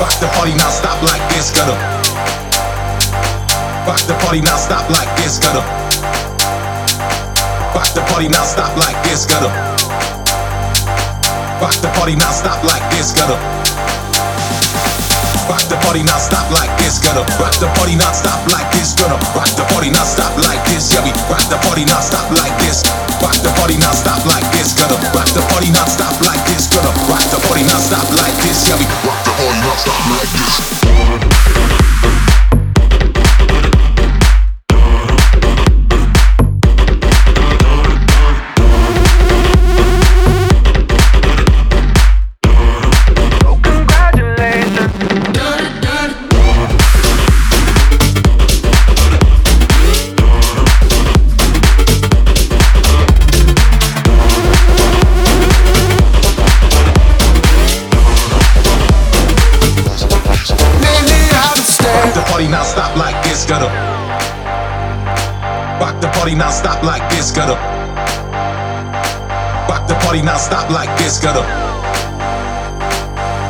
rock the party now stop like this, gotta. Rock the party now stop like this, gotta. Rock the party now stop like this, gotta. Rock the party now stop like this, gotta. Rock the party now stop like this, gotta. Rock the party now stop like this, gonna rock the party now stop like this, yeah we. Rock the party now stop the party now stop like this, gotta Rock the party now stop like this, gotta Rock the party now stop like this, gotta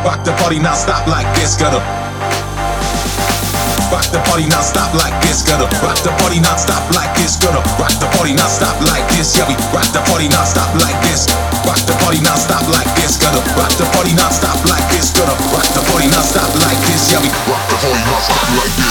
Rock the party now stop like this, gotta Rock the party now stop like this, gotta Rock the party now stop like this, gotta Rock the party now stop like this, yeah we rock the party now stop like this Rock the party now stop like this, gotta Rock the party now stop like this, gotta Rock the like this.